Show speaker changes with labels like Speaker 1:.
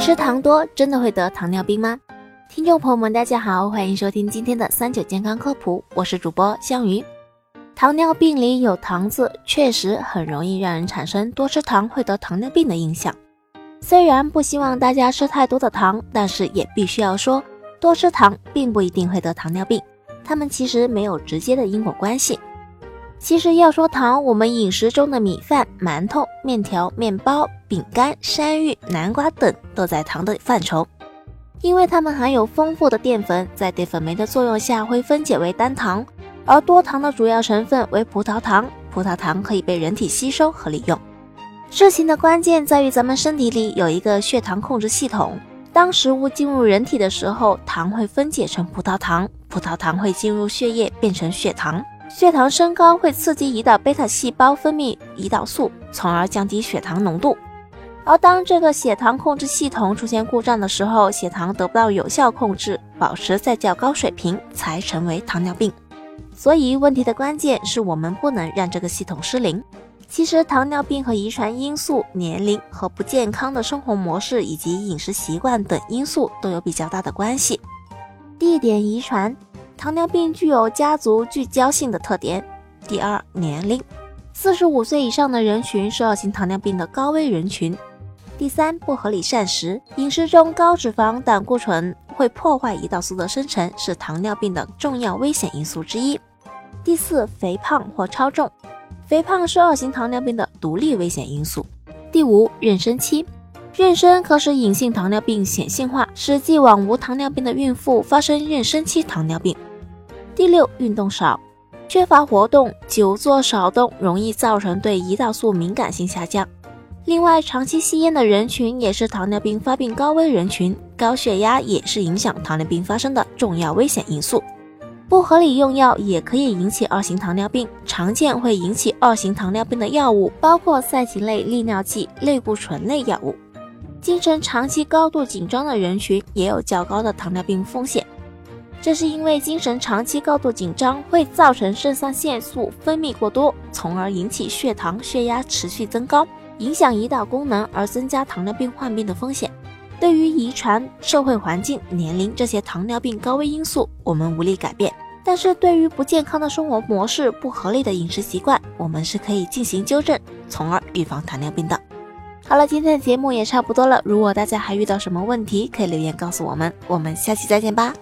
Speaker 1: 吃糖多真的会得糖尿病吗？听众朋友们，大家好，欢迎收听今天的三九健康科普，我是主播香鱼。糖尿病里有“糖”字，确实很容易让人产生多吃糖会得糖尿病的印象。虽然不希望大家吃太多的糖，但是也必须要说，多吃糖并不一定会得糖尿病，它们其实没有直接的因果关系。其实要说糖，我们饮食中的米饭、馒头、面条、面包、饼干、山芋、南瓜等都在糖的范畴，因为它们含有丰富的淀粉，在淀粉酶的作用下会分解为单糖，而多糖的主要成分为葡萄糖，葡萄糖可以被人体吸收和利用。事情的关键在于咱们身体里有一个血糖控制系统，当食物进入人体的时候，糖会分解成葡萄糖，葡萄糖会进入血液变成血糖。血糖升高会刺激胰岛贝塔细胞分泌胰岛素，从而降低血糖浓度。而当这个血糖控制系统出现故障的时候，血糖得不到有效控制，保持在较高水平，才成为糖尿病。所以问题的关键是我们不能让这个系统失灵。其实糖尿病和遗传因素、年龄和不健康的生活模式以及饮食习惯等因素都有比较大的关系。第一点，遗传。糖尿病具有家族聚焦性的特点。第二，年龄，四十五岁以上的人群是二型糖尿病的高危人群。第三，不合理膳食，饮食中高脂肪、胆固醇会破坏胰岛素的生成，是糖尿病的重要危险因素之一。第四，肥胖或超重，肥胖是二型糖尿病的独立危险因素。第五，妊娠期。妊娠可使隐性糖尿病显性化，使既往无糖尿病的孕妇发生妊娠期糖尿病。第六，运动少，缺乏活动，久坐少动，容易造成对胰岛素敏感性下降。另外，长期吸烟的人群也是糖尿病发病高危人群，高血压也是影响糖尿病发生的重要危险因素。不合理用药也可以引起二型糖尿病，常见会引起二型糖尿病的药物包括赛嗪类利尿剂、类固醇类药物。精神长期高度紧张的人群也有较高的糖尿病风险。这是因为精神长期高度紧张会造成肾上腺素分泌过多，从而引起血糖、血压持续增高，影响胰岛功能，而增加糖尿病患病的风险。对于遗传、社会环境、年龄这些糖尿病高危因素，我们无力改变；但是对于不健康的生活模式、不合理的饮食习惯，我们是可以进行纠正，从而预防糖尿病的。好了，今天的节目也差不多了。如果大家还遇到什么问题，可以留言告诉我们。我们下期再见吧。